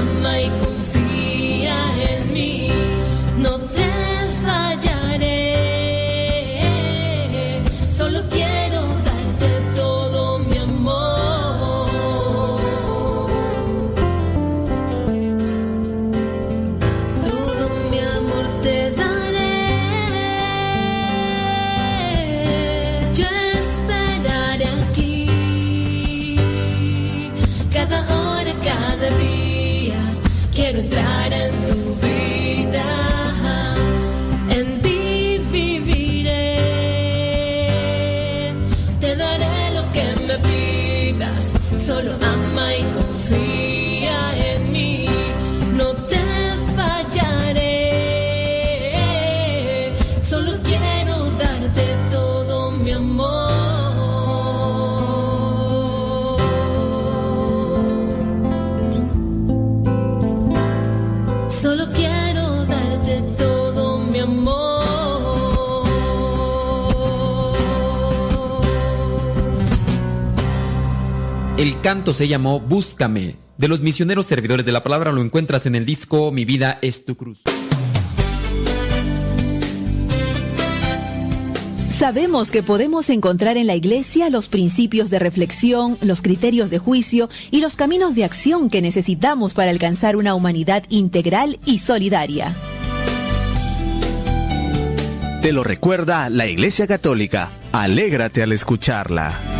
my canto se llamó Búscame. De los misioneros servidores de la palabra lo encuentras en el disco Mi vida es tu cruz. Sabemos que podemos encontrar en la Iglesia los principios de reflexión, los criterios de juicio y los caminos de acción que necesitamos para alcanzar una humanidad integral y solidaria. Te lo recuerda la Iglesia Católica. Alégrate al escucharla.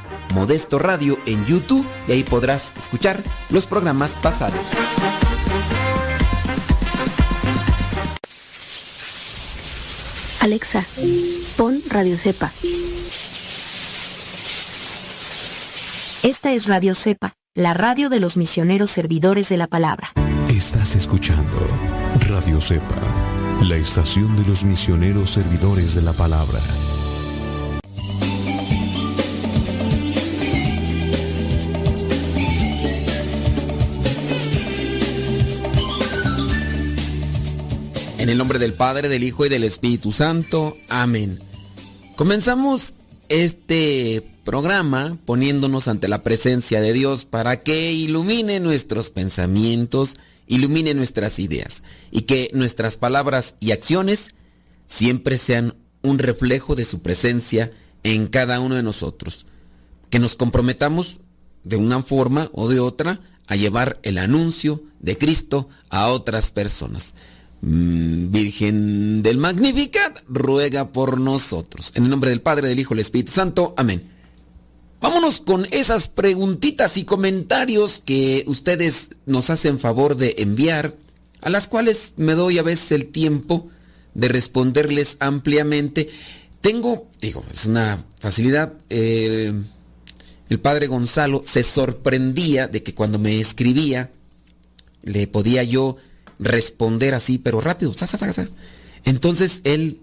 Modesto Radio en YouTube y ahí podrás escuchar los programas pasados. Alexa, pon Radio Cepa. Esta es Radio Cepa, la radio de los misioneros servidores de la palabra. Estás escuchando Radio Cepa, la estación de los misioneros servidores de la palabra. En el nombre del Padre, del Hijo y del Espíritu Santo. Amén. Comenzamos este programa poniéndonos ante la presencia de Dios para que ilumine nuestros pensamientos, ilumine nuestras ideas y que nuestras palabras y acciones siempre sean un reflejo de su presencia en cada uno de nosotros. Que nos comprometamos de una forma o de otra a llevar el anuncio de Cristo a otras personas. Mm, Virgen del Magnificat, ruega por nosotros. En el nombre del Padre, del Hijo del Espíritu Santo. Amén. Vámonos con esas preguntitas y comentarios que ustedes nos hacen favor de enviar, a las cuales me doy a veces el tiempo de responderles ampliamente. Tengo, digo, es una facilidad. eh, el padre Gonzalo se sorprendía de que cuando me escribía, le podía yo responder así, pero rápido. Entonces él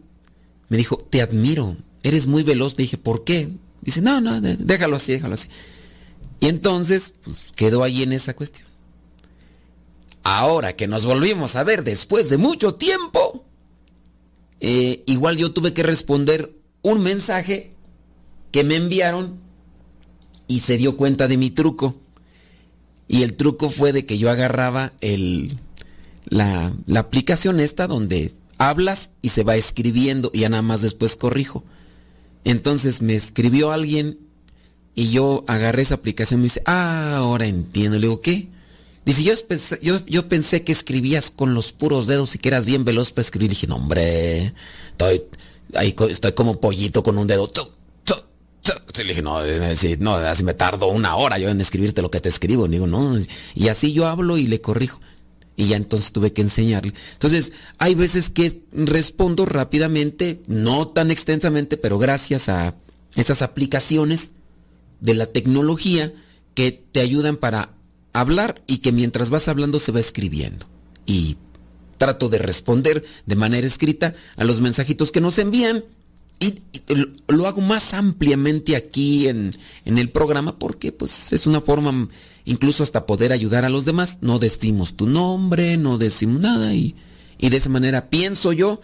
me dijo, te admiro, eres muy veloz. Le dije, ¿por qué? Dice, no, no, déjalo así, déjalo así. Y entonces, pues quedó ahí en esa cuestión. Ahora que nos volvimos a ver después de mucho tiempo, eh, igual yo tuve que responder un mensaje que me enviaron y se dio cuenta de mi truco. Y el truco fue de que yo agarraba el, la, la aplicación esta donde hablas y se va escribiendo y ya nada más después corrijo. Entonces me escribió alguien y yo agarré esa aplicación y me dice, ah, ahora entiendo. Le digo, ¿qué? Dice, yo pensé, yo, yo pensé que escribías con los puros dedos y que eras bien veloz para escribir. dije, no, hombre, estoy, ahí estoy como pollito con un dedo. Le dije, no, eh, sí, no, así me tardo una hora yo en escribirte lo que te escribo. Le digo, no. Y así yo hablo y le corrijo. Y ya entonces tuve que enseñarle. Entonces, hay veces que respondo rápidamente, no tan extensamente, pero gracias a esas aplicaciones de la tecnología que te ayudan para hablar y que mientras vas hablando se va escribiendo. Y trato de responder de manera escrita a los mensajitos que nos envían y, lo, hago más ampliamente aquí en, en el programa porque pues es una forma incluso hasta poder ayudar a los demás. No decimos tu nombre, no decimos nada y, y de esa manera pienso yo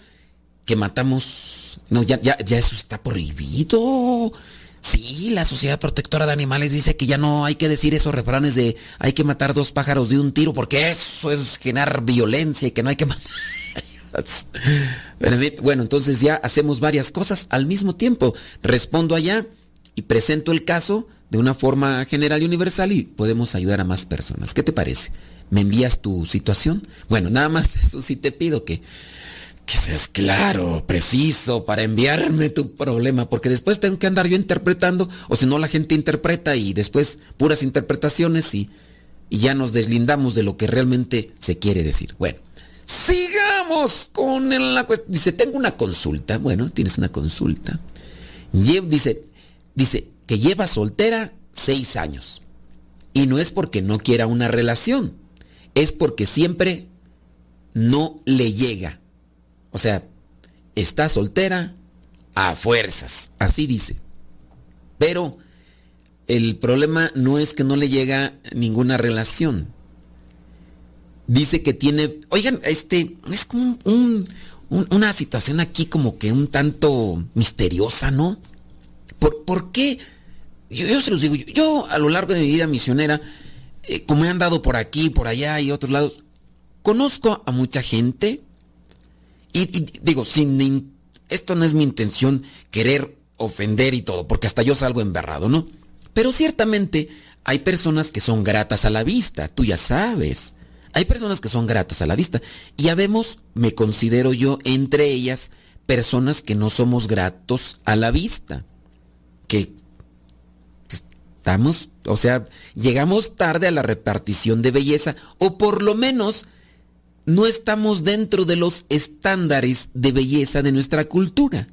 que matamos... No, ya, ya, ya eso está prohibido. Sí, la Sociedad Protectora de Animales dice que ya no hay que decir esos refranes de hay que matar dos pájaros de un tiro porque eso es generar violencia y que no hay que matar. Bueno, entonces ya hacemos varias cosas al mismo tiempo. Respondo allá y presento el caso de una forma general y universal y podemos ayudar a más personas. ¿Qué te parece? ¿Me envías tu situación? Bueno, nada más eso sí te pido que que seas claro, preciso para enviarme tu problema, porque después tengo que andar yo interpretando, o si no la gente interpreta y después puras interpretaciones y, y ya nos deslindamos de lo que realmente se quiere decir. Bueno, sigamos con la cuestión. Dice, tengo una consulta. Bueno, tienes una consulta. Dice, dice que lleva soltera seis años. Y no es porque no quiera una relación, es porque siempre no le llega. O sea, está soltera a fuerzas, así dice. Pero el problema no es que no le llega ninguna relación. Dice que tiene, oigan, este, es como un- un- una situación aquí como que un tanto misteriosa, ¿no? ¿Por, por qué? Yo, se los digo, yo, a lo largo de mi vida misionera, eh, como he andado por aquí, por allá y otros lados, conozco a mucha gente y, digo, sin in- esto no es mi intención querer ofender y todo, porque hasta yo salgo emberrado, ¿no? Pero ciertamente hay personas que son gratas a la vista, tú ya sabes. Hay personas que son gratas a la vista. Y ya vemos, me considero yo, entre ellas, personas que no somos gratos a la vista. Que estamos, o sea, llegamos tarde a la repartición de belleza, o por lo menos no estamos dentro de los estándares de belleza de nuestra cultura.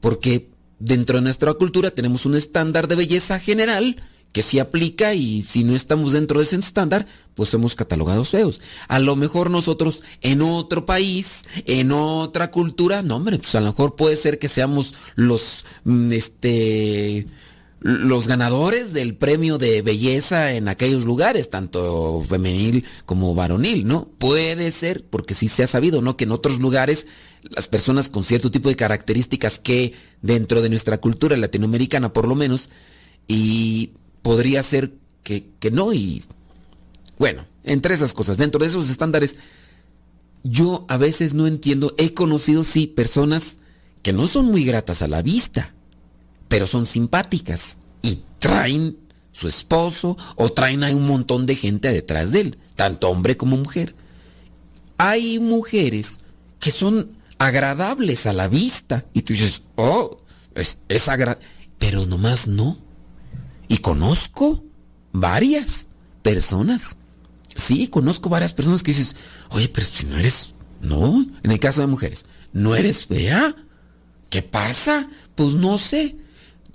Porque dentro de nuestra cultura tenemos un estándar de belleza general que se aplica y si no estamos dentro de ese estándar, pues somos catalogados feos. A lo mejor nosotros en otro país, en otra cultura, no hombre, pues a lo mejor puede ser que seamos los, mm, este, los ganadores del premio de belleza en aquellos lugares, tanto femenil como varonil, ¿no? Puede ser, porque sí se ha sabido, ¿no? Que en otros lugares las personas con cierto tipo de características que dentro de nuestra cultura latinoamericana por lo menos, y podría ser que, que no, y bueno, entre esas cosas, dentro de esos estándares, yo a veces no entiendo, he conocido sí personas que no son muy gratas a la vista, pero son simpáticas y traen su esposo o traen a un montón de gente detrás de él, tanto hombre como mujer. Hay mujeres que son agradables a la vista y tú dices, oh, es, es agradable, pero nomás no. Y conozco varias personas. Sí, conozco varias personas que dices, oye, pero si no eres, no, en el caso de mujeres, no eres fea. ¿Qué pasa? Pues no sé.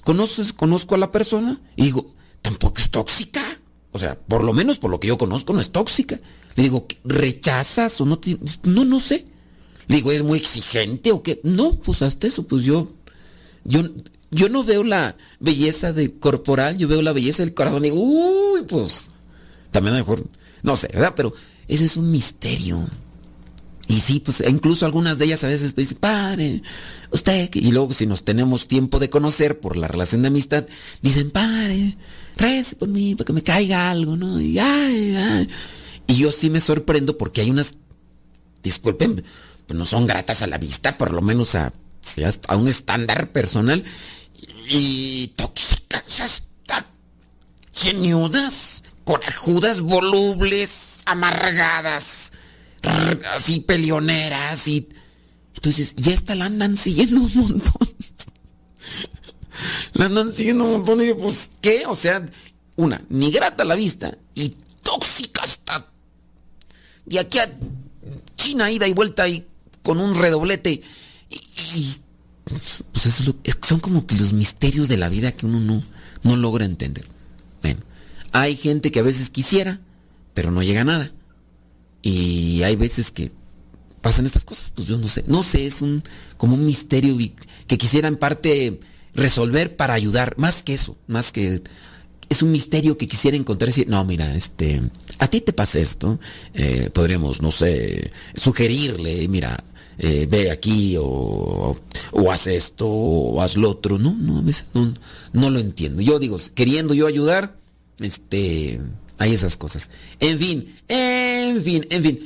Conoces, conozco a la persona y digo, tampoco es tóxica. O sea, por lo menos por lo que yo conozco, no es tóxica. Le digo, ¿rechazas o no? No, no sé. Le digo, ¿es muy exigente o qué? No, pues hasta eso, pues yo, yo, yo no veo la belleza de corporal, yo veo la belleza del corazón. Digo, uy, pues, también mejor, no sé, ¿verdad? Pero ese es un misterio. Y sí, pues incluso algunas de ellas a veces dicen, padre, usted, y luego si nos tenemos tiempo de conocer por la relación de amistad, dicen, padre, rece por mí, para que me caiga algo, ¿no? Y, ay. y yo sí me sorprendo porque hay unas, disculpen, pues no son gratas a la vista, por lo menos a, a un estándar personal, y tóxicas hasta geniudas, corajudas, volubles, amargadas así peleoneras y entonces ya esta la andan siguiendo un montón. la andan siguiendo un montón y pues ¿qué? O sea, una, ni grata la vista y tóxica hasta de aquí a China ida y vuelta y con un redoblete pues eso es lo, son como los misterios de la vida que uno no, logra entender. Bueno, hay gente que a veces quisiera, pero no llega a nada. Y hay veces que pasan estas cosas, pues yo no sé. No sé, es un como un misterio que quisiera en parte resolver para ayudar, más que eso, más que es un misterio que quisiera encontrar no, mira, este, a ti te pasa esto, eh, podríamos, no sé, sugerirle, mira, eh, ve aquí o, o, haz esto o haz lo otro. No, no, a veces no, no lo entiendo. Yo digo, queriendo yo ayudar, este, hay esas cosas. En fin, en fin, en fin.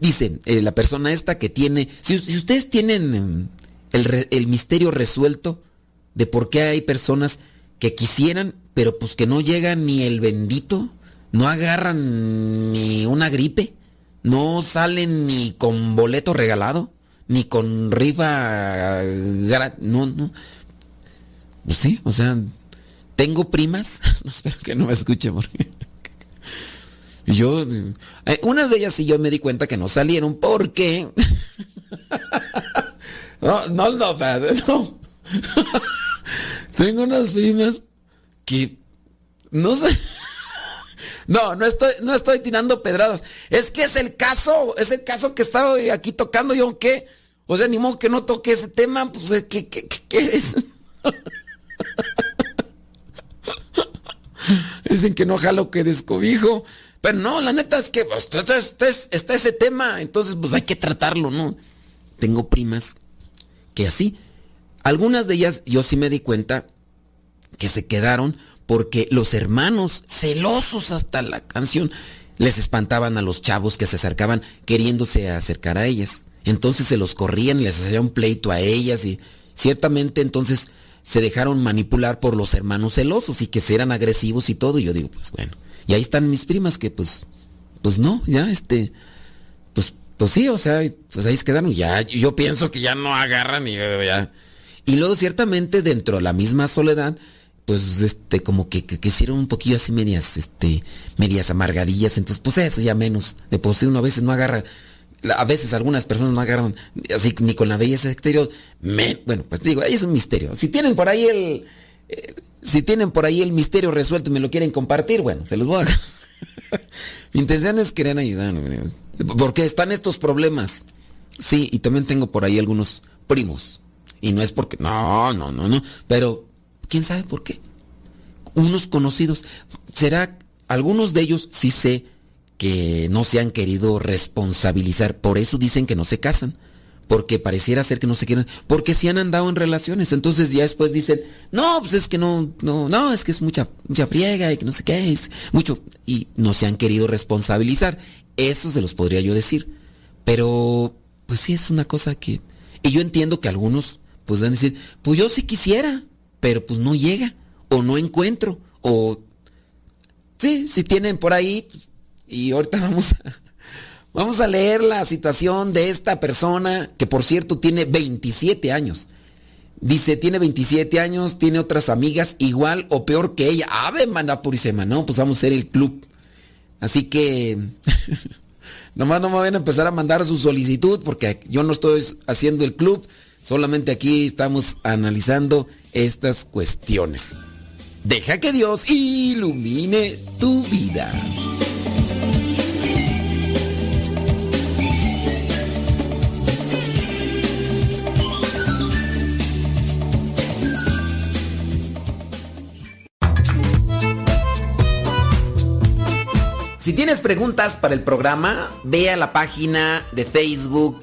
Dice eh, la persona esta que tiene... Si, ustedes tienen em, el, el misterio resuelto de por qué hay personas que quisieran, pero pues que no llegan ni el bendito, no agarran ni una gripe, no salen ni con boleto regalado, ni con rifa, no, no. Pues sí, o sea, tengo primas, no espero que no me escuche porque... Yo, eh, unas de ellas sí yo me di cuenta que no salieron porque... no, no, no, no. Tengo unas primas que no sé. No, no estoy, no estoy tirando pedradas. Es que es el caso, es el caso que estaba aquí tocando yo, ¿qué? O sea, ni modo que no toque ese tema, pues, ¿qué, qué, qué es? Dicen que no jalo que descobijo. Pero no, la neta es que pues, está, ese tema, entonces pues hay que tratarlo, ¿no? Tengo primas que así. Algunas de ellas yo sí me di cuenta que se quedaron porque los hermanos, celosos hasta la canción, les espantaban a los chavos que se acercaban queriéndose acercar a ellas. Entonces se los corrían y les hacían un pleito a ellas y ciertamente entonces se dejaron manipular por los hermanos celosos y que eran agresivos y todo. Y yo digo, pues bueno, y ahí están mis primas que pues, pues no, ya este, pues, pues sí, o sea, pues ahí se quedaron. Ya, yo pienso que ya no agarran y ya. Y luego ciertamente dentro de la misma soledad, pues este, como que, que, hicieron un poquillo así medias, este, medias amargadillas. Entonces, pues eso ya menos. De por sí uno a veces no agarra a veces algunas personas no agarran así ni con la belleza exterior. bueno, pues digo, ahí es un misterio. Si tienen por ahí el, eh, si tienen por ahí el misterio resuelto y me lo quieren compartir, bueno, se los voy a... Mi intención es querer ayudar, porque están estos problemas. Sí, y también tengo por ahí algunos primos. Y no es porque, no, no, no, no, pero ¿quién sabe por qué? Unos conocidos. ¿Será, algunos de ellos sí sé que no se han querido responsabilizar, por eso dicen que no se casan porque pareciera ser que no se quieren, porque si han andado en relaciones, entonces ya después dicen, no, pues es que no, no, no, es que es mucha, mucha friega y que no sé qué es, mucho, y no se han querido responsabilizar, eso se los podría yo decir, pero, pues sí es una cosa que, y yo entiendo que algunos pues van a decir, pues yo sí quisiera, pero pues no llega, o no encuentro, o sí, si tienen por ahí, pues, y ahorita vamos a, vamos a leer la situación de esta persona, que por cierto tiene 27 años. Dice, tiene 27 años, tiene otras amigas igual o peor que ella. Ave, manda purísima, no, pues vamos a ser el club. Así que nomás no me van a empezar a mandar su solicitud porque yo no estoy haciendo el club, solamente aquí estamos analizando estas cuestiones. Deja que Dios ilumine tu vida. Si tienes preguntas para el programa, ve a la página de Facebook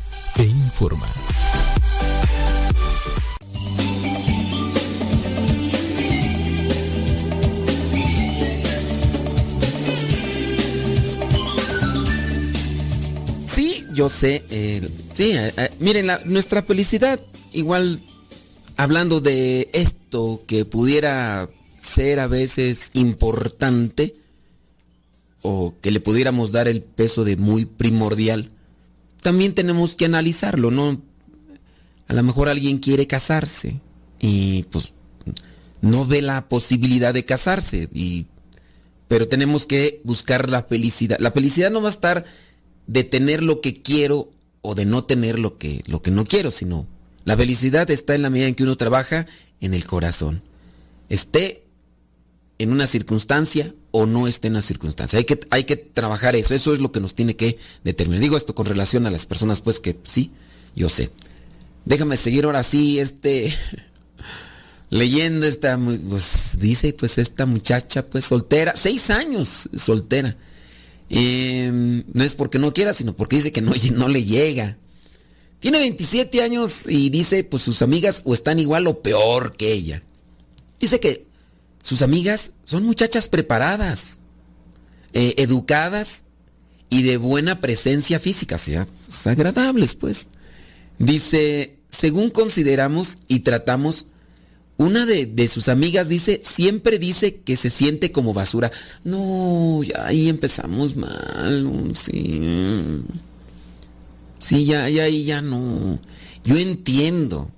e informa. Sí, yo sé. eh, sí, eh, eh, miren, la- nuestra felicidad, igual hablando de esto que pudiera ser a veces importante o que le pudiéramos dar el peso de muy primordial, también tenemos que analizarlo, ¿no? A lo mejor alguien quiere casarse y pues no ve la posibilidad de casarse y pero tenemos que buscar la felicidad. La felicidad no va a estar de tener lo que quiero o de no tener lo que, lo que no quiero, sino la felicidad está en la medida en que uno trabaja en el corazón. Esté en una circunstancia o no esté en una circunstancia. Hay que, hay que trabajar eso. Eso es lo que nos tiene que determinar. Digo esto con relación a las personas, pues que sí, yo sé. Déjame seguir ahora sí, este, leyendo esta, pues dice, pues esta muchacha, pues soltera, seis años soltera. Eh, no es porque no quiera, sino porque dice que no, no le llega. Tiene 27 años y dice, pues sus amigas o están igual o peor que ella. Dice que sus amigas son muchachas preparadas, eh, educadas y de buena presencia física, sea, agradables, pues. Dice, según consideramos y tratamos, una de, sus amigas dice, siempre dice que se siente como basura. No, ya ahí empezamos mal, sí. Sí, ya, ya, ya no. Yo entiendo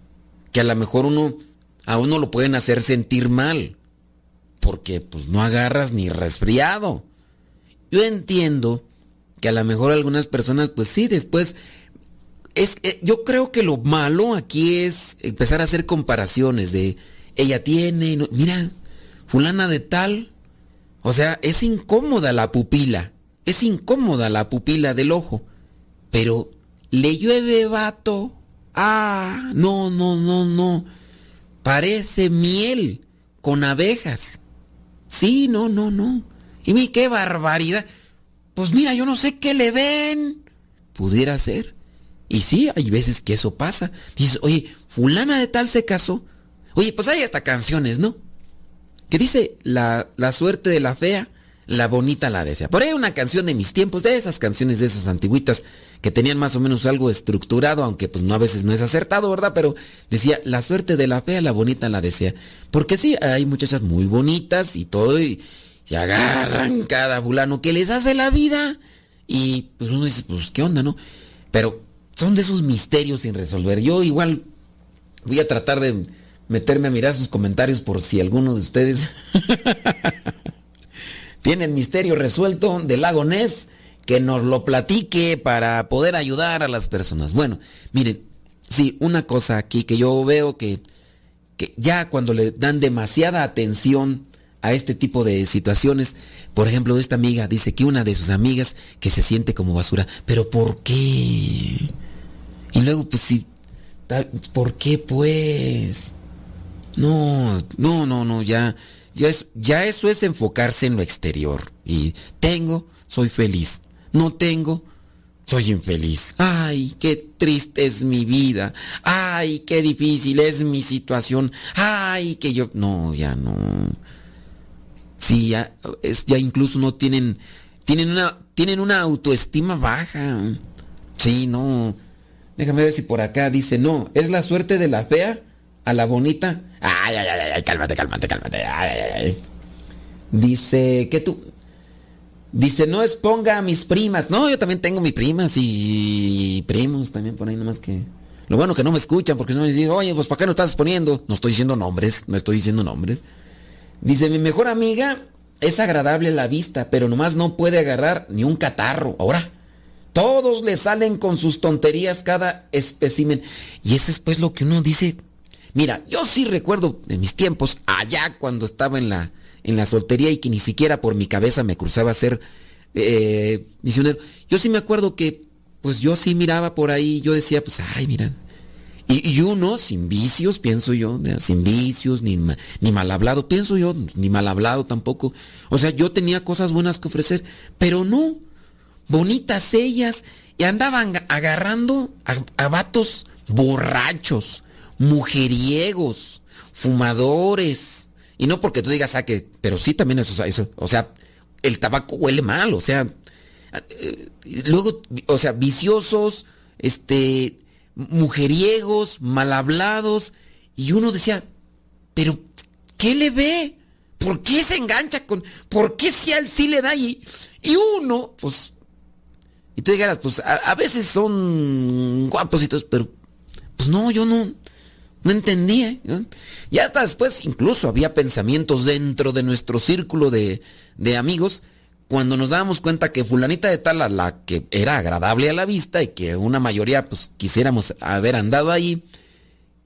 que a lo mejor uno, a uno lo pueden hacer sentir mal, porque pues no agarras ni resfriado. Yo entiendo que a lo mejor algunas personas, pues sí, después es eh, yo creo que lo malo aquí es empezar a hacer comparaciones de ella tiene, mira, fulana de tal, o sea, es incómoda la pupila, es incómoda la pupila del ojo, pero le llueve vato, ah, no, no, no, no, parece miel con abejas, sí, no, no, no, y mi qué barbaridad, pues mira, yo no sé qué le ven, pudiera ser. Y sí, hay veces que eso pasa. Dices, oye, fulana de tal se casó. Oye, pues hay hasta canciones, ¿no? Que dice, la, la suerte de la fea, la bonita la desea. Por ahí una canción de mis tiempos, de esas canciones de esas antiguitas, que tenían más o menos algo estructurado, aunque pues no a veces no es acertado, ¿verdad? Pero decía, la suerte de la fea, la bonita la desea. Porque sí, hay muchachas muy bonitas y todo, y se agarran cada fulano que les hace la vida. Y pues uno dice, pues qué onda, ¿no? Pero son de esos misterios sin resolver. Yo igual voy a tratar de meterme a mirar sus comentarios por si alguno de ustedes tiene el misterio resuelto del lago Ness, que nos lo platique para poder ayudar a las personas. Bueno, miren, sí, una cosa aquí que yo veo que, que ya cuando le dan demasiada atención a este tipo de situaciones, por ejemplo, esta amiga dice que una de sus amigas que se siente como basura, pero ¿por qué? Y luego, pues sí, ¿por qué pues? No, no, no, no, ya, ya, es, ya eso es enfocarse en lo exterior. Y tengo, soy feliz. No tengo, soy infeliz. Ay, qué triste es mi vida. Ay, qué difícil es mi situación. Ay, que yo... No, ya no. Sí, ya, ya incluso no tienen... Tienen una, tienen una autoestima baja. Sí, no. Déjame ver si por acá dice, no, es la suerte de la fea a la bonita. Ay, ay, ay, ay, cálmate, cálmate, cálmate. Ay, ay. Dice, ¿qué tú? Dice, no exponga a mis primas. No, yo también tengo mis primas y primos también por ahí nomás que... Lo bueno que no me escuchan porque no me dicen, oye, pues ¿para qué no estás poniendo? No estoy diciendo nombres, no estoy diciendo nombres. Dice, mi mejor amiga es agradable la vista, pero nomás no puede agarrar ni un catarro. Ahora, todos le salen con sus tonterías cada espécimen. Y eso es pues lo que uno dice. Mira, yo sí recuerdo de mis tiempos, allá cuando estaba en la, en la soltería y que ni siquiera por mi cabeza me cruzaba ser eh, misionero. Yo sí me acuerdo que, pues yo sí miraba por ahí, yo decía, pues, ay, mira. Y, y uno, sin vicios, pienso yo, sin vicios, ni, ni mal hablado, pienso yo, ni mal hablado tampoco. O sea, yo tenía cosas buenas que ofrecer, pero no, bonitas ellas, y andaban agarrando a, a vatos borrachos, mujeriegos, fumadores. Y no porque tú digas, ah, que, pero sí también eso, eso, o sea, el tabaco huele mal, o sea, eh, luego, o sea, viciosos, este, mujeriegos, mal hablados, y uno decía, pero, ¿qué le ve? ¿Por qué se engancha con, por qué si él sí le da y, y uno, pues, y tú dijeras, pues, a, a veces son guapos y pero, pues no, yo no, no entendía. ¿no? Y hasta después incluso había pensamientos dentro de nuestro círculo de, de, amigos cuando nos dábamos cuenta que fulanita de tal a la que era agradable a la vista y que una mayoría pues quisiéramos haber andado ahí,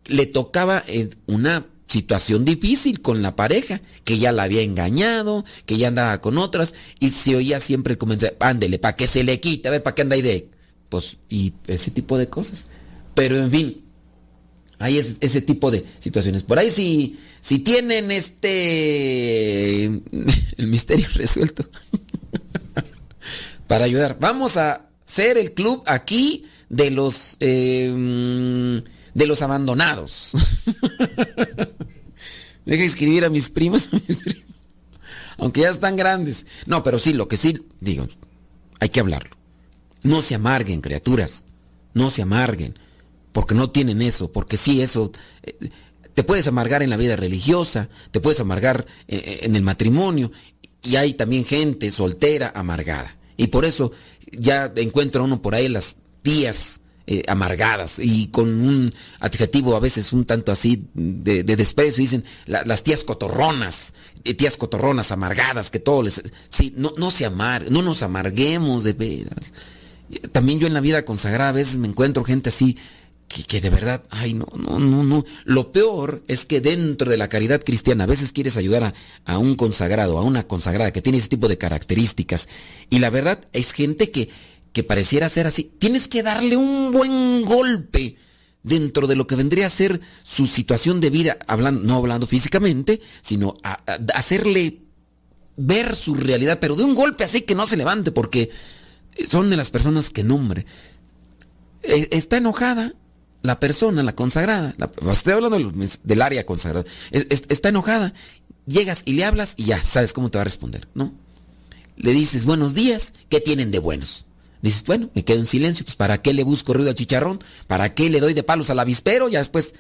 le tocaba una situación difícil con la pareja, que ya la había engañado, que ya andaba con otras y se oía siempre el comentario, ándele, para que se le quite, a ver, para qué anda ahí de... Pues, y ese tipo de cosas. Pero en fin, hay ese, ese, tipo de situaciones. Por ahí si, si tienen este el misterio resuelto para ayudar. Vamos a ser el club aquí de los eh, de los abandonados. Deja escribir a mis primos, aunque ya están grandes. No, pero sí, lo que sí digo, hay que hablarlo. No se amarguen, criaturas. No se amarguen porque no tienen eso, porque sí, eso, eh, te puedes amargar en la vida religiosa, te puedes amargar eh, en el matrimonio, y hay también gente soltera amargada. Y por eso ya encuentra uno por ahí las tías eh, amargadas y con un adjetivo a veces un tanto así de, de desprecio, dicen la, las tías cotorronas, tías cotorronas amargadas, que todo les... Sí, no, no se amar, no nos amarguemos de veras. También yo en la vida consagrada a veces me encuentro gente así que, de verdad, ay, no, no, no, no. Lo peor es que dentro de la caridad cristiana a veces quieres ayudar a, a, un consagrado, a una consagrada que tiene ese tipo de características. Y la verdad es gente que, que pareciera ser así. Tienes que darle un buen golpe dentro de lo que vendría a ser su situación de vida, hablando, no hablando físicamente, sino a, hacerle ver su realidad, pero de un golpe así que no se levante, porque son de las personas que nombre. Está enojada, la persona, la consagrada, estoy hablando del, área consagrada, es, es, está enojada, llegas y le hablas y ya sabes cómo te va a responder, ¿no? Le dices buenos días, ¿qué tienen de buenos? Dices, bueno, me quedo en silencio, pues ¿para qué le busco ruido al chicharrón? ¿Para qué le doy de palos al avispero? Ya después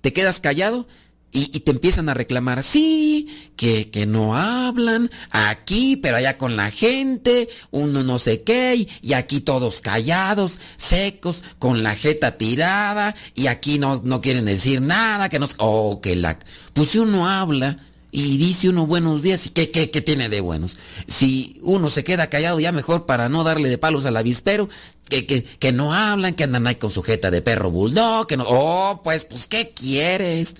te quedas callado y, te empiezan a reclamar, sí, que, que no hablan aquí, pero allá con la gente, uno no sé qué, y, aquí todos callados, secos, con la jeta tirada, y aquí no, no quieren decir nada, que no... Oh, que la... Pues si uno habla y dice uno buenos días, ¿y qué, qué, qué tiene de buenos? Si uno se queda callado ya mejor para no darle de palos al avispero, que, que, que no hablan, que andan ahí con sujeta de perro bulldog, que no... Oh, pues, pues, ¿qué quieres?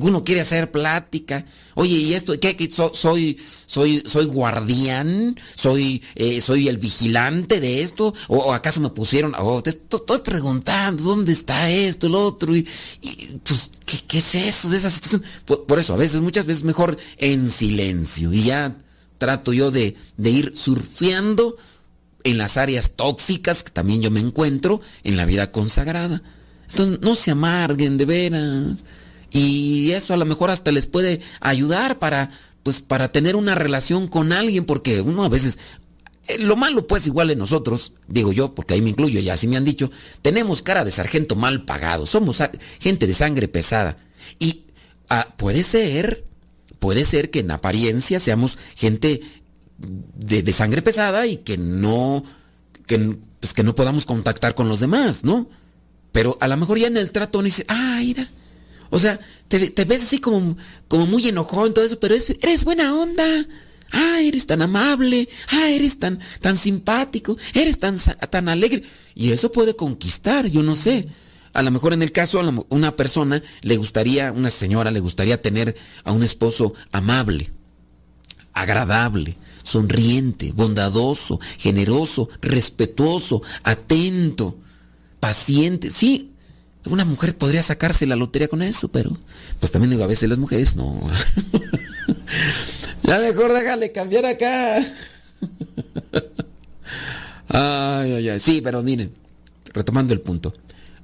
Uno quiere hacer plática. Oye, ¿y esto qué? qué so- soy, soy, soy guardián, soy, eh, soy el vigilante de esto, o, acaso me pusieron, oh, te esto- estoy preguntando dónde está esto, el otro, y, pues, ¿qué, es eso de esa situación? Por, por eso, a veces, muchas veces mejor en silencio, y ya trato yo de, de ir surfeando en las áreas tóxicas que también yo me encuentro en la vida consagrada. Entonces, no se amarguen de veras. Y eso a lo mejor hasta les puede ayudar para, pues, para tener una relación con alguien, porque uno a veces, eh, lo malo pues igual en nosotros, digo yo, porque ahí me incluyo, ya así me han dicho, tenemos cara de sargento mal pagado, somos gente de sangre pesada. Y ah, puede ser, puede ser que en apariencia seamos gente de, de sangre pesada y que no, que, pues que no podamos contactar con los demás, ¿no? Pero a lo mejor ya en el trato uno dice, ah, mira. O sea, te, ves así como, como muy enojón, todo eso, pero es- eres buena onda. Ah, eres tan amable. Ah, eres tan, tan simpático. Eres tan, tan alegre. Y eso puede conquistar, yo no sé. A lo mejor en el caso, a una persona le gustaría, una señora le gustaría tener a un esposo amable, agradable, sonriente, bondadoso, generoso, respetuoso, atento, paciente. Sí, una mujer podría sacarse la lotería con eso, pero pues también digo, a veces las mujeres no. ya mejor déjale cambiar acá. ay. Sí, pero miren, retomando el punto.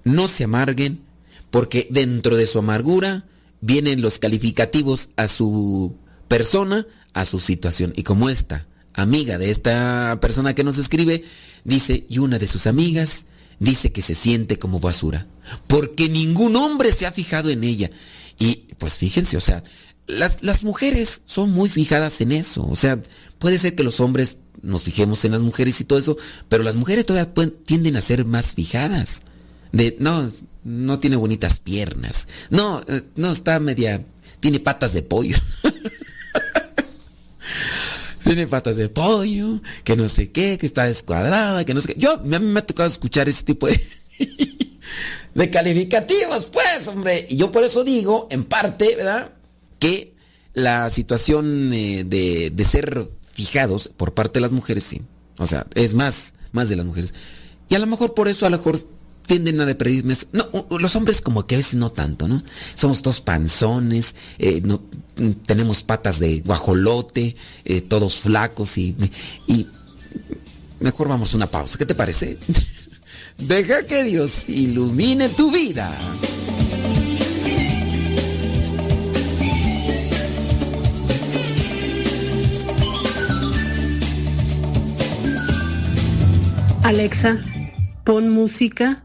No se amarguen porque dentro de su amargura vienen los calificativos a su persona, a su situación. Y como esta amiga de esta persona que nos escribe, dice, y una de sus amigas dice que se siente como basura, porque ningún hombre se ha fijado en ella. Y pues fíjense, o sea, las, las mujeres son muy fijadas en eso, o sea, puede ser que los hombres nos fijemos en las mujeres y todo eso, pero las mujeres todavía tienden a ser más fijadas. De, no, no tiene bonitas piernas. No, eh, no, está media, tiene patas de pollo. tiene patas de pollo, que no sé qué, que está descuadrada, que no sé qué. Yo, a mí me ha tocado escuchar ese tipo de, calificativos, pues, hombre. Y yo por eso digo, en parte, ¿verdad? Que la situación eh, de, de ser fijados por parte de las mujeres, sí. O sea, es más, más de las mujeres. Y a lo mejor por eso, a lo mejor tienden a deprimirme. No, los hombres como que a veces no tanto, ¿no? Somos todos panzones, eh, no, mm, tenemos patas de guajolote, eh, todos flacos y, y mejor vamos a una pausa. ¿Qué te parece? Deja que Dios ilumine tu vida. Alexa, pon música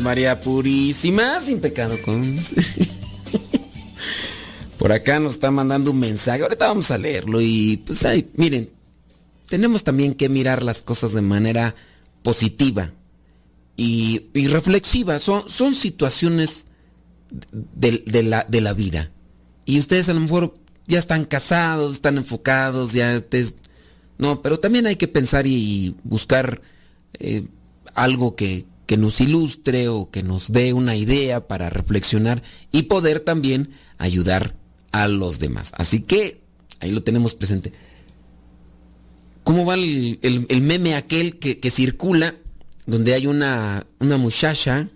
María Purísima, sin pecado con... Por acá nos está mandando un mensaje. Ahorita vamos a leerlo y pues ahí, miren, tenemos también que mirar las cosas de manera positiva y, reflexiva. Son, son situaciones de, la, de la vida. Y ustedes a lo mejor ya están casados, están enfocados, ya... no, pero también hay que pensar y buscar eh, algo que, que nos ilustre o que nos dé una idea para reflexionar y poder también ayudar a los demás. Así que ahí lo tenemos presente. ¿Cómo va el, meme aquel que, circula donde hay una, una muchacha,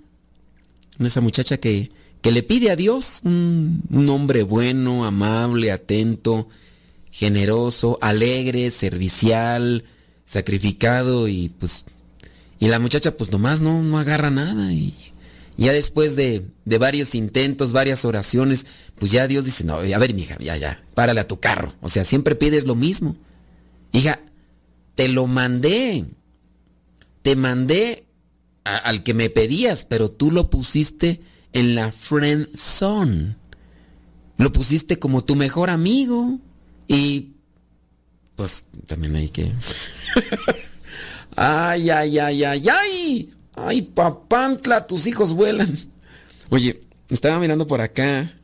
esa muchacha que, que le pide a Dios un, un hombre bueno, amable, atento, generoso, alegre, servicial, sacrificado y pues y la muchacha pues nomás no, no agarra nada y ya después de, de, varios intentos, varias oraciones, pues ya Dios dice, no, a ver, mija, ya, ya, párale a tu carro. O sea, siempre pides lo mismo. Hija, te lo mandé. Te mandé al que me pedías, pero tú lo pusiste en la friend zone. Lo pusiste como tu mejor amigo. Y pues también hay que... Ay, ay, ay, ay, ay. Ay, papantla, tus hijos vuelan. Oye, estaba mirando por acá.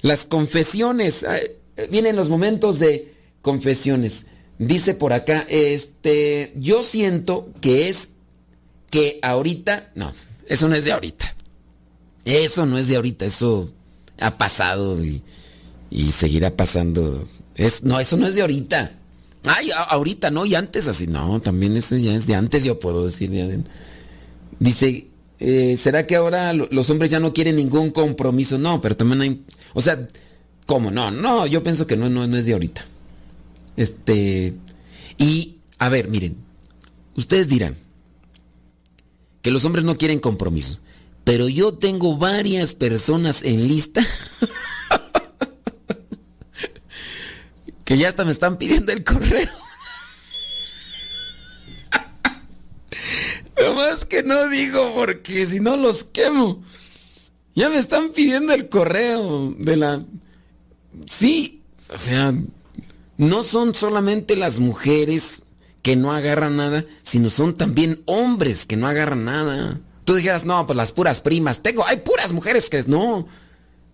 Las confesiones. Vienen los momentos de confesiones. Dice por acá, este, yo siento que es que ahorita, no, eso no es de ahorita. Eso no es de ahorita, eso ha pasado y, seguirá pasando. No, eso no es de ahorita. Ay, ahorita no, y antes así. No, también eso ya es de antes, yo puedo decir. Dice, eh, ¿será que ahora los hombres ya no quieren ningún compromiso? No, pero también hay... O sea, ¿cómo? No, no, yo pienso que no, no, no es de ahorita. Este... Y, a ver, miren, ustedes dirán que los hombres no quieren compromiso, pero yo tengo varias personas en lista que ya hasta me están pidiendo el correo. más que no digo porque si no los quemo. Ya me están pidiendo el correo de la... Sí, o sea, no son solamente las mujeres que no agarran nada, sino son también hombres que no agarran nada. Tú dijeras, no, pues las puras primas. Tengo, hay puras mujeres que no.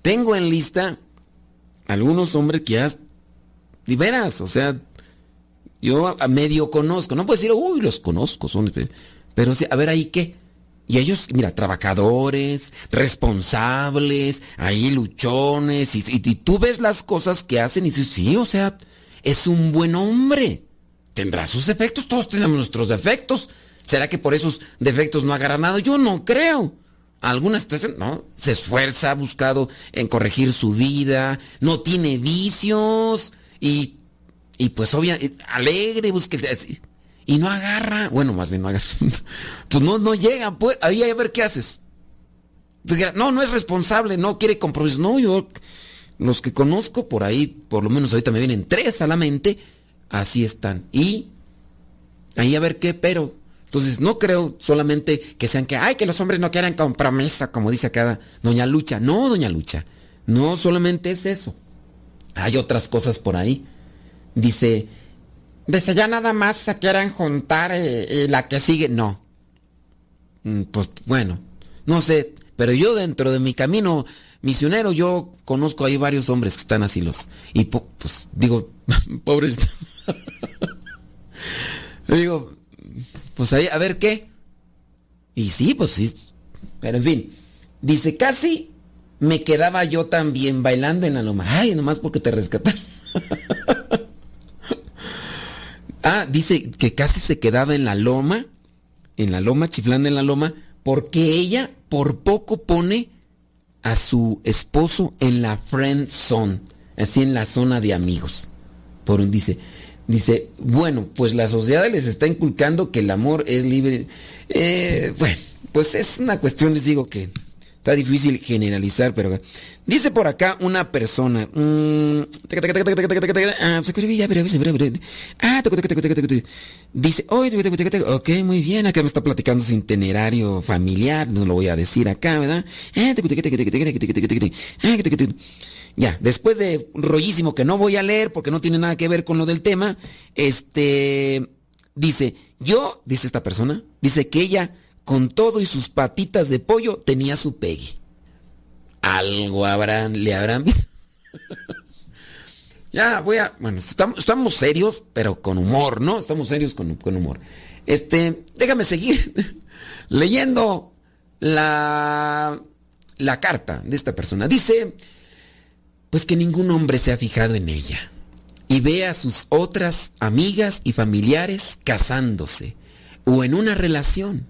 Tengo en lista algunos hombres que ya de veras, o sea, yo a medio conozco, no puedo decir, uy, los conozco, son, pero a ver ahí qué. Y ellos, mira, trabajadores, responsables, ahí luchones, y, y, tú ves las cosas que hacen y dices, sí, o sea, es un buen hombre. Tendrá sus defectos, todos tenemos nuestros defectos. ¿Será que por esos defectos no agarra nada? Yo no creo. Algunas situación, no, se esfuerza, ha buscado en corregir su vida, no tiene vicios, y, y pues obviamente, alegre, busque, y no agarra, bueno, más bien no agarra, pues no, no llega, pues, ahí a ver qué haces. No, no es responsable, no quiere compromiso. No, yo, los que conozco por ahí, por lo menos ahorita me vienen tres a la mente, así están. Y ahí a ver qué, pero. Entonces, no creo solamente que sean que, ay, que los hombres no quieran compromiso, como dice acá Doña Lucha. No, Doña Lucha. No solamente es eso. Hay otras cosas por ahí. Dice, dice, ya nada más se quieren juntar y, la que sigue. No. Mm, pues bueno, no sé. Pero yo dentro de mi camino misionero, yo conozco ahí varios hombres que están así los... Y pues digo, pobres... digo, pues ahí, a ver qué. Y sí, pues sí. Pero en fin, dice, casi me quedaba yo también bailando en la loma. Ay, nomás porque te rescataron. ah, dice que casi se quedaba en la loma, en la loma, chiflando en la loma, porque ella por poco pone a su esposo en la friend zone, así en la zona de amigos. Por un dice, dice, bueno, pues la sociedad les está inculcando que el amor es libre. Eh, bueno, pues es una cuestión, les digo que está difícil generalizar, pero Dice por acá una persona. Dice, ok, muy bien, acá me está platicando su itinerario familiar, no lo voy a decir acá, ¿verdad? Ya, después de rollísimo que no voy a leer porque no tiene nada que ver con lo del tema, este, dice, yo, dice esta persona, dice que ella, con todo y sus patitas de pollo, tenía su pegue algo habrán, le habrán visto. ya, voy a. Bueno, estamos, estamos, serios, pero con humor, ¿no? Estamos serios con, con humor. Este, déjame seguir leyendo la, la carta de esta persona. Dice, pues que ningún hombre se ha fijado en ella y ve a sus otras amigas y familiares casándose o en una relación.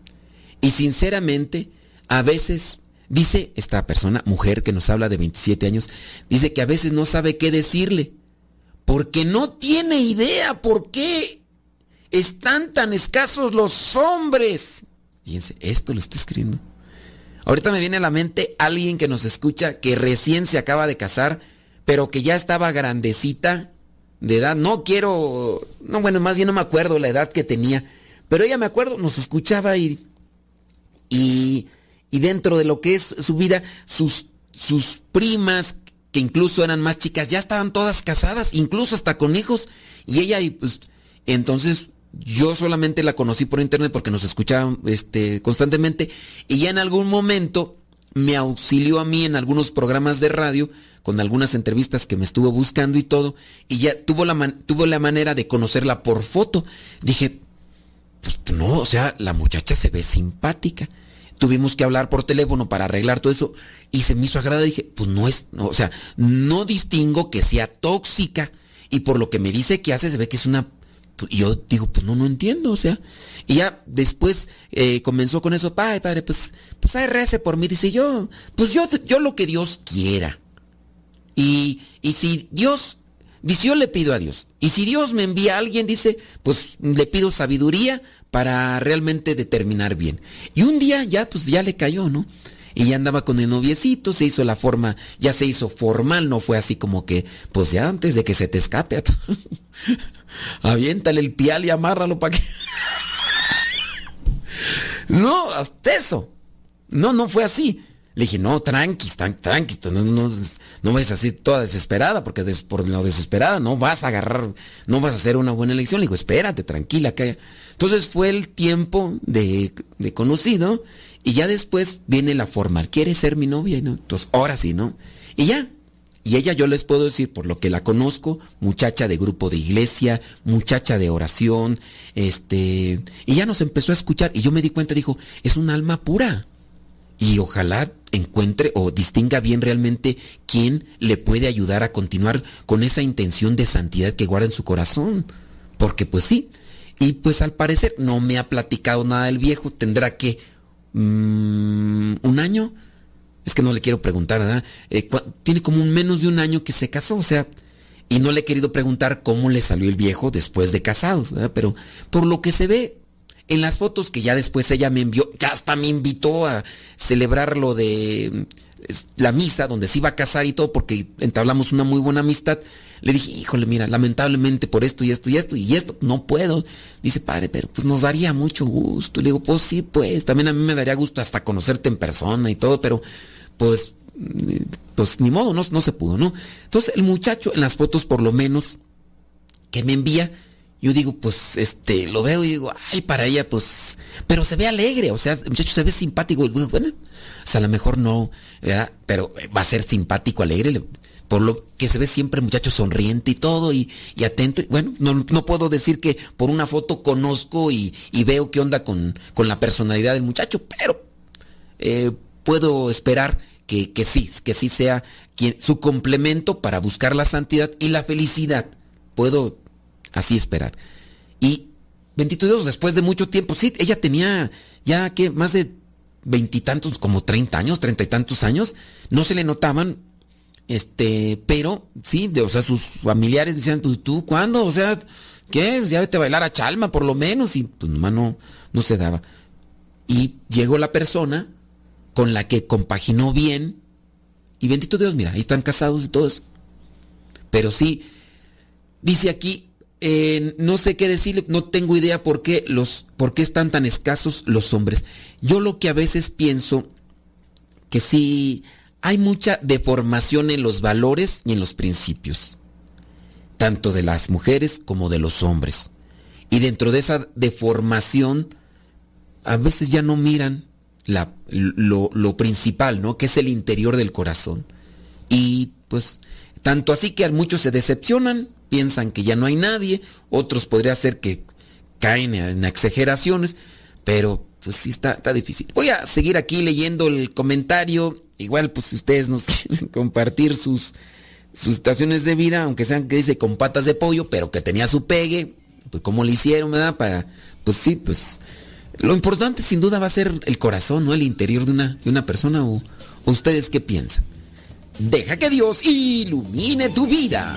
Y sinceramente, a veces Dice esta persona, mujer que nos habla de 27 años, dice que a veces no sabe qué decirle, porque no tiene idea por qué están tan escasos los hombres. Fíjense, esto lo está escribiendo. Ahorita me viene a la mente alguien que nos escucha que recién se acaba de casar, pero que ya estaba grandecita de edad. No quiero, no, bueno, más bien no me acuerdo la edad que tenía, pero ella me acuerdo, nos escuchaba y, y y dentro de lo que es su vida, sus, sus primas, que incluso eran más chicas, ya estaban todas casadas, incluso hasta con hijos, y ella, y pues, entonces yo solamente la conocí por internet porque nos escuchaban este, constantemente, y ya en algún momento me auxilió a mí en algunos programas de radio, con algunas entrevistas que me estuvo buscando y todo, y ya tuvo la, tuvo la manera de conocerla por foto. Dije, no, o sea, la muchacha se ve simpática tuvimos que hablar por teléfono para arreglar todo eso y se me hizo agrada. Dije, pues no es, o sea, no distingo que sea tóxica y por lo que me dice que hace se ve que es una... Y yo digo, pues no, no entiendo, o sea. Y ya después eh, comenzó con eso, padre, padre, pues, pues ay, rece por mí. Dice yo, pues yo, yo lo que Dios quiera. Y, y si Dios, dice yo le pido a Dios. Y si Dios me envía a alguien, dice, pues le pido sabiduría para realmente determinar bien. Y un día ya, pues ya le cayó, ¿no? Y ya andaba con el noviecito, se hizo la forma, ya se hizo formal, no fue así como que, pues ya antes de que se te escape, aviéntale el pial y amárralo para que... no, hasta eso. No, no fue así. Le dije, no, tranqui, tranqui, no, no, no vas así toda desesperada, porque por lo desesperada no vas a agarrar, no vas a hacer una buena elección. Le digo, espérate, tranquila, que entonces fue el tiempo de, conocido y ya después viene la formal. ¿Quiere ser mi novia? ¿no? Entonces, ahora sí, ¿no? Y ya. Y ella yo les puedo decir, por lo que la conozco, muchacha de grupo de iglesia, muchacha de oración, este, y ya nos empezó a escuchar y yo me di cuenta, dijo, es un alma pura. Y ojalá encuentre o distinga bien realmente quién le puede ayudar a continuar con esa intención de santidad que guarda en su corazón. Porque pues sí, y pues al parecer no me ha platicado nada del viejo. Tendrá que... Mm, ¿Un año? Es que no le quiero preguntar, ¿verdad? Eh, tiene como un menos de un año que se casó. O sea, Y no le he querido preguntar cómo le salió el viejo después de casados, ¿verdad? pero por lo que se ve en las fotos que ya después ella me envió, ya hasta me invitó a celebrar lo de la misa donde se iba a casar y todo porque entablamos una muy buena amistad. Le dije, híjole, mira, lamentablemente por esto y esto y esto y esto no puedo. Dice, padre, pero pues nos daría mucho gusto. Le digo, pues sí, pues también a mí me daría gusto hasta conocerte en persona y todo, pero pues pues ni modo, no, no se pudo, ¿no? Entonces el muchacho en las fotos por lo menos que me envía, yo digo, pues, este, lo veo y digo, ay, para ella, pues, pero se ve alegre, o sea, muchacho se ve simpático, bueno, o sea, a lo mejor no, pero va a ser simpático, alegre, por lo que se ve siempre muchacho sonriente y todo, y, y atento, y bueno, no, no, puedo decir que por una foto conozco y, y veo qué onda con, con, la personalidad del muchacho, pero eh, puedo esperar que, que sí, que sí sea quien, su complemento para buscar la santidad y la felicidad. Puedo así esperar. Y bendito Dios, después de mucho tiempo, sí, ella tenía ya que más de veintitantos, como treinta años, treinta y tantos años, no se le notaban, este, pero sí, de, o sea, sus familiares decían, pues tú, ¿cuándo? O sea, ¿qué? Pues ya vete a bailar a Chalma, por lo menos, y pues nomás no, no se daba. Y llegó la persona con la que compaginó bien, y bendito Dios, mira, ahí están casados y todo eso. Pero sí, dice aquí, eh, no sé qué decirle, no tengo idea por qué, los, por qué están tan escasos los hombres. Yo lo que a veces pienso, que sí hay mucha deformación en los valores y en los principios, tanto de las mujeres como de los hombres. Y dentro de esa deformación, a veces ya no miran la, lo, lo principal, ¿no? Que es el interior del corazón. Y pues, tanto así que muchos se decepcionan, piensan que ya no hay nadie, otros podría ser que caen en exageraciones, pero pues sí está, está difícil. Voy a seguir aquí leyendo el comentario. Igual, pues si ustedes nos quieren compartir sus, sus estaciones de vida, aunque sean que dice con patas de pollo, pero que tenía su pegue, pues cómo le hicieron, ¿verdad? Para, pues sí, pues lo importante sin duda va a ser el corazón, ¿no? El interior de una, de una persona o ustedes qué piensan. Deja que Dios ilumine tu vida.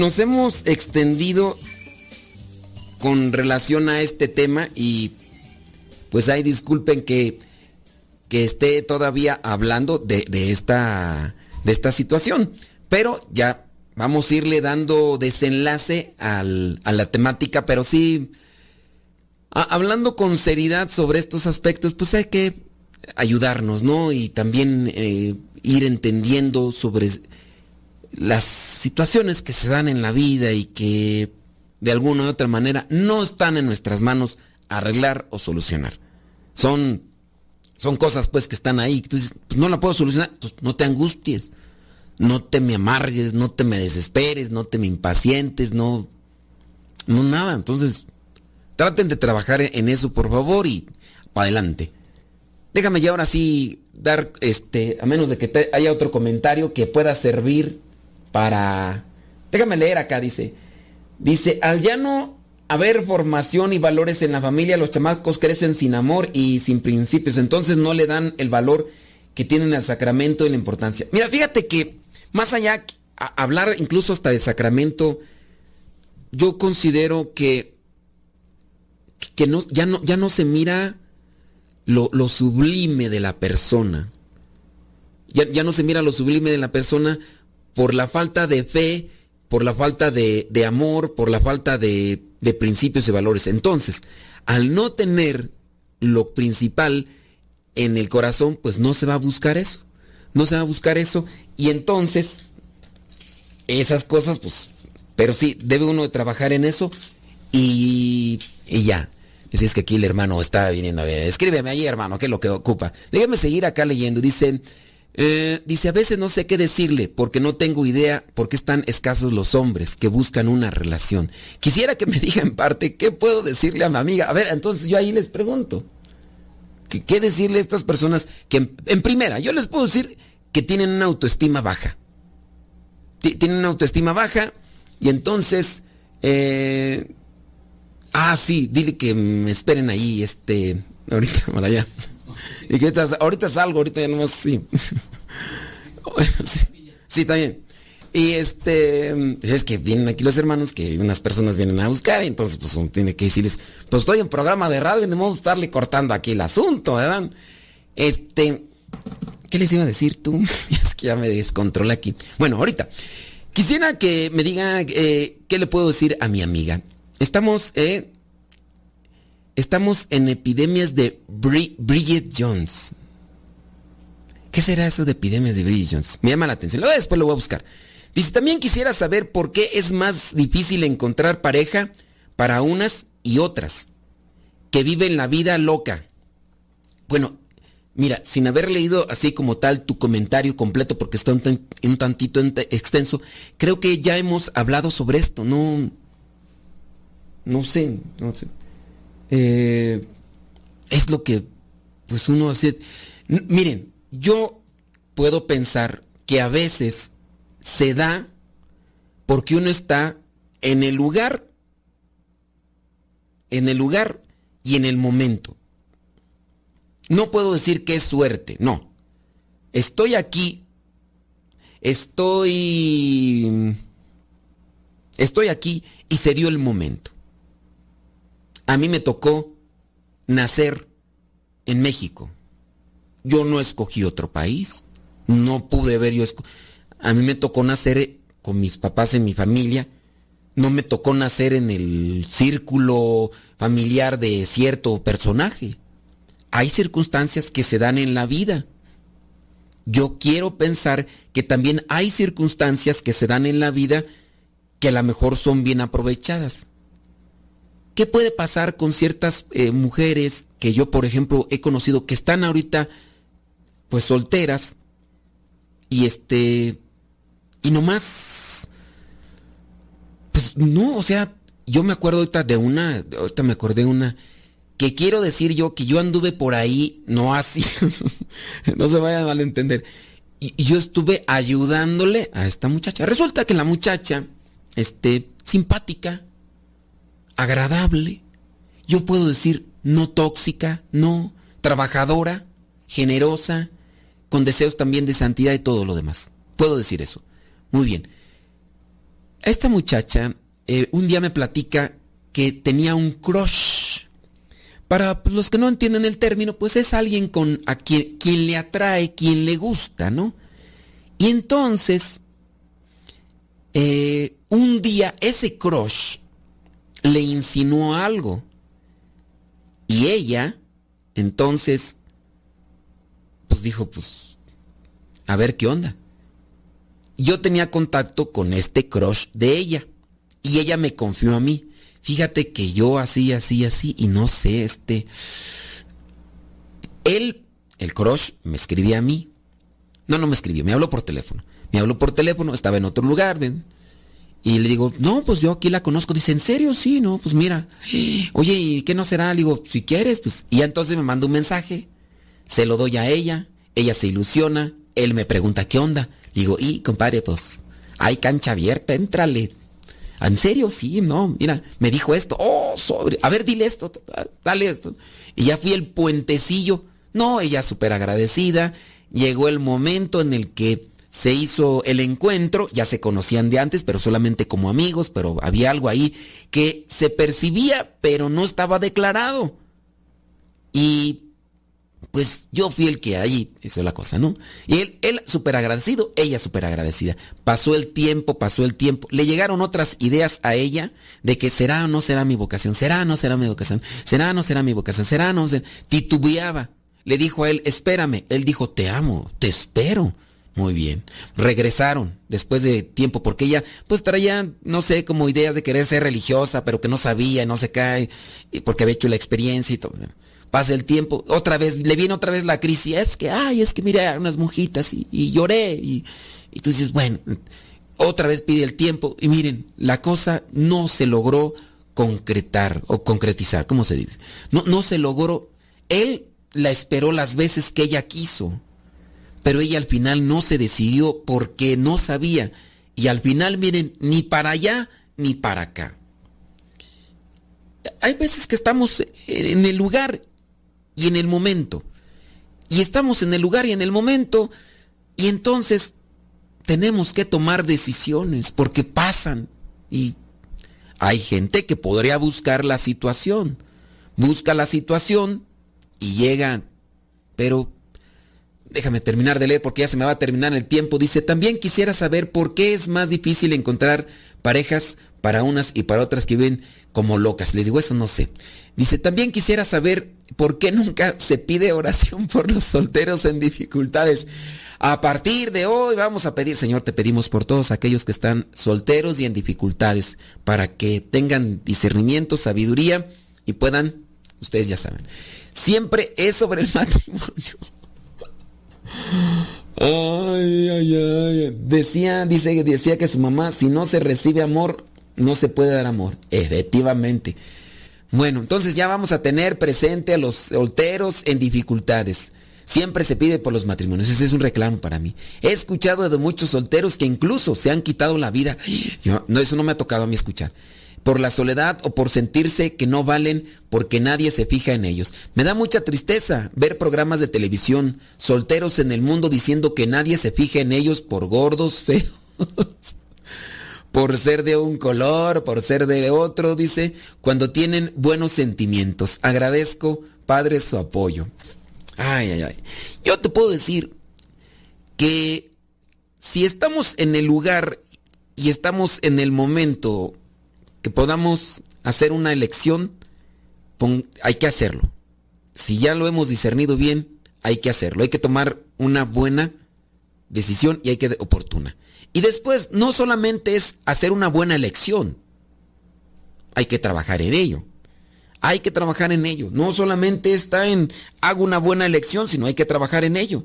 Nos hemos extendido con relación a este tema y pues ahí disculpen que, que esté todavía hablando de, esta, de esta situación, pero ya vamos a irle dando desenlace a la temática, pero sí, hablando con seriedad sobre estos aspectos, pues hay que ayudarnos, ¿no? Y también eh, ir entendiendo sobre las situaciones que se dan en la vida y que de alguna u otra manera no están en nuestras manos arreglar o solucionar. Son, son cosas pues que están ahí. Tú pues no la puedo solucionar, pues no te angusties, no te me amargues, no te me desesperes, no te me impacientes, no, no nada. Entonces, traten de trabajar en eso por favor y para adelante. Déjame ya ahora sí dar, este, a menos de que haya otro comentario que pueda servir para Déjame leer acá, dice. Dice, al ya no haber formación y valores en la familia, los chamacos crecen sin amor y sin principios, entonces no le dan el valor que tienen al sacramento y la importancia. Mira, fíjate que más allá, hablar incluso hasta de sacramento, yo considero que, que no, ya, no, ya no se mira lo, lo sublime de la persona. Ya, ya, no se mira lo sublime de la persona por la falta de fe, por la falta de, de amor, por la falta de, de principios y valores. Entonces, al no tener lo principal en el corazón, pues no se va a buscar eso. No se va a buscar eso. Y entonces, esas cosas, pues, pero sí, debe uno trabajar en eso y, y ya. Si es que aquí el hermano está viniendo a ver. Escríbeme ahí, hermano, qué es lo que ocupa. Déjame seguir acá leyendo. Dicen, eh, dice, a veces no sé qué decirle porque no tengo idea por qué están escasos los hombres que buscan una relación. Quisiera que me diga en parte qué puedo decirle a mi amiga. A ver, entonces yo ahí les pregunto. ¿Qué, decirle a estas personas que, en, primera, yo les puedo decir que tienen una autoestima baja. Tienen una autoestima baja y entonces... Eh, ah, sí, dile que me esperen ahí, este... Ahorita, para allá. Y que estás, ahorita salgo, ahorita ya nomás, sí. sí. Sí, bien. Y este, es que vienen aquí los hermanos, que unas personas vienen a buscar, y entonces pues uno tiene que decirles, pues estoy en programa de radio no a estarle cortando aquí el asunto, ¿verdad? Este, ¿qué les iba a decir tú? es que ya me descontrola aquí. Bueno, ahorita, quisiera que me diga eh, qué le puedo decir a mi amiga. Estamos, eh, estamos en epidemias de Bri Bridget Jones. ¿Qué será eso de epidemias de Bridget Jones? Me llama la atención. Luego después lo voy a buscar. Dice, también quisiera saber por qué es más difícil encontrar pareja para unas y otras que viven la vida loca. Bueno, mira, sin haber leído así como tal tu comentario completo, porque está un, un tantito extenso, creo que ya hemos hablado sobre esto. No, no sé, no sé. Eh, es lo que, pues uno hace. Miren, yo puedo pensar que a veces se da porque uno está en el lugar, en el lugar y en el momento. No puedo decir que es suerte, no. Estoy aquí, estoy, estoy aquí y se dio el momento. A mí me tocó nacer en México. Yo no escogí otro país. No pude ver yo. A mí me tocó nacer con mis papás en mi familia. No me tocó nacer en el círculo familiar de cierto personaje. Hay circunstancias que se dan en la vida. Yo quiero pensar que también hay circunstancias que se dan en la vida que a lo mejor son bien aprovechadas. ¿Qué puede pasar con ciertas eh, mujeres que yo, por ejemplo, he conocido que están ahorita pues solteras y este y nomás pues no, o sea, yo me acuerdo ahorita de una, ahorita me acordé de una que quiero decir yo que yo anduve por ahí, no así, no se vayan a malentender. Y, y yo estuve ayudándole a esta muchacha. Resulta que la muchacha, este, simpática, agradable, yo puedo decir no tóxica, no trabajadora, generosa, con deseos también de santidad y todo lo demás. Puedo decir eso. Muy bien. Esta muchacha eh, un día me platica que tenía un crush. Para los que no entienden el término, pues es alguien con a quien, quien le atrae, quien le gusta, ¿no? Y entonces, eh, un día ese crush le insinuó algo. Y ella, entonces, pues dijo, pues, a ver qué onda. Yo tenía contacto con este crush de ella. Y ella me confió a mí. Fíjate que yo así, así, así, y no sé, este... Él, el crush, me escribía a mí. No, no me escribió, me habló por teléfono. Me habló por teléfono, estaba en otro lugar. Y le digo, no, pues yo aquí la conozco. Dice, ¿en serio? Sí, no, pues mira. Oye, ¿y qué no será? Le digo, si quieres, pues. Y entonces me manda un mensaje. Se lo doy a ella. Ella se ilusiona. Él me pregunta, ¿qué onda? Digo, y compadre, pues, hay cancha abierta, éntrale. ¿En serio? Sí, no, mira, me dijo esto. Oh, sobre. A ver, dile esto, dale esto. Y ya fui el puentecillo. No, ella súper agradecida. Llegó el momento en el que se hizo el encuentro, ya se conocían de antes, pero solamente como amigos, pero había algo ahí que se percibía, pero no estaba declarado. Y pues yo fui el que ahí hizo la cosa, ¿no? Y él, él súper agradecido, ella súper agradecida. Pasó el tiempo, pasó el tiempo. Le llegaron otras ideas a ella de que será o no será mi vocación, será o no será mi vocación, será o no será mi vocación, será o no será. Titubeaba. Le dijo a él, espérame. Él dijo, te amo, te espero. Muy bien. Regresaron después de tiempo porque ella pues traía, no sé, como ideas de querer ser religiosa, pero que no sabía, no se cae, porque había hecho la experiencia y todo. Pasa el tiempo, otra vez, le viene otra vez la crisis, es que, ay, es que mira unas monjitas y, lloré y, y tú dices, bueno, otra vez pide el tiempo y miren, la cosa no se logró concretar o concretizar, ¿cómo se dice? No, no se logró, él la esperó las veces que ella quiso pero ella al final no se decidió porque no sabía. Y al final, miren, ni para allá ni para acá. Hay veces que estamos en el lugar y en el momento. Y estamos en el lugar y en el momento. Y entonces tenemos que tomar decisiones porque pasan. Y hay gente que podría buscar la situación. Busca la situación y llega. Pero déjame terminar de leer porque ya se me va a terminar el tiempo. Dice, también quisiera saber por qué es más difícil encontrar parejas para unas y para otras que viven como locas. Les digo, eso no sé. Dice, también quisiera saber por qué nunca se pide oración por los solteros en dificultades. A partir de hoy vamos a pedir, Señor, te pedimos por todos aquellos que están solteros y en dificultades, para que tengan discernimiento, sabiduría y puedan, ustedes ya saben, siempre es sobre el matrimonio. Ay, ay, ay. Decía, dice, decía que su mamá, si no se recibe amor, no se puede dar amor. Efectivamente. Bueno, entonces ya vamos a tener presente a los solteros en dificultades. Siempre se pide por los matrimonios. Ese es un reclamo para mí. He escuchado de muchos solteros que incluso se han quitado la vida. No, eso no me ha tocado a mí escuchar por la soledad o por sentirse que no valen porque nadie se fija en ellos. Me da mucha tristeza ver programas de televisión, solteros en el mundo diciendo que nadie se fija en ellos por gordos, feos, por ser de un color, por ser de otro, dice, cuando tienen buenos sentimientos. Agradezco, Padre, su apoyo. Ay, ay, ay. Yo te puedo decir que si estamos en el lugar y estamos en el momento que podamos hacer una elección, hay que hacerlo. Si ya lo hemos discernido bien, hay que hacerlo. Hay que tomar una buena decisión y hay que oportuna. Y después no solamente es hacer una buena elección, hay que trabajar en ello. Hay que trabajar en ello. No solamente está en hago una buena elección, sino hay que trabajar en ello.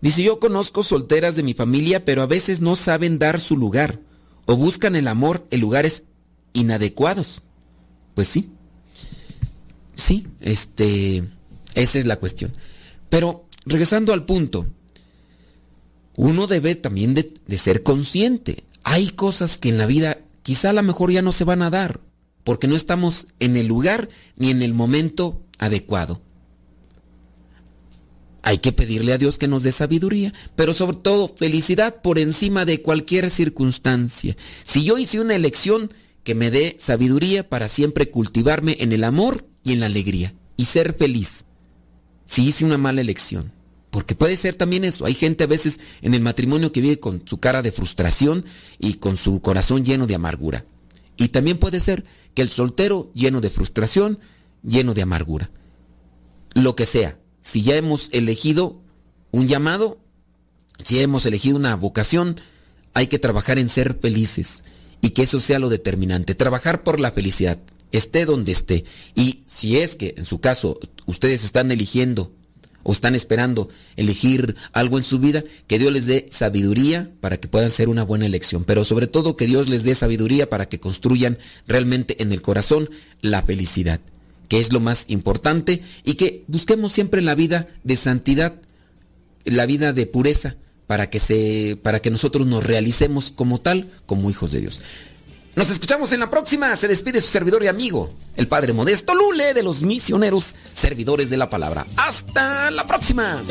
Dice, yo conozco solteras de mi familia, pero a veces no saben dar su lugar o buscan el amor en lugares inadecuados. Pues sí. Sí, este, esa es la cuestión. Pero regresando al punto, uno debe también de, ser consciente. Hay cosas que en la vida quizá a lo mejor ya no se van a dar, porque no estamos en el lugar ni en el momento adecuado. Hay que pedirle a Dios que nos dé sabiduría, pero sobre todo felicidad por encima de cualquier circunstancia. Si yo hice una elección que me dé sabiduría para siempre cultivarme en el amor y en la alegría y ser feliz si hice una mala elección. Porque puede ser también eso. Hay gente a veces en el matrimonio que vive con su cara de frustración y con su corazón lleno de amargura. Y también puede ser que el soltero lleno de frustración, lleno de amargura. Lo que sea. Si ya hemos elegido un llamado, si hemos elegido una vocación, hay que trabajar en ser felices y que eso sea lo determinante. Trabajar por la felicidad, esté donde esté. Y si es que en su caso ustedes están eligiendo o están esperando elegir algo en su vida, que Dios les dé sabiduría para que puedan ser una buena elección, pero sobre todo que Dios les dé sabiduría para que construyan realmente en el corazón la felicidad, que es lo más importante, y que busquemos siempre la vida de santidad, la vida de pureza, para que se para que nosotros nos realicemos como tal, como hijos de Dios. Nos escuchamos en la próxima. Se despide su servidor y amigo, el Padre Modesto Lule de los misioneros servidores de la palabra. Hasta la próxima.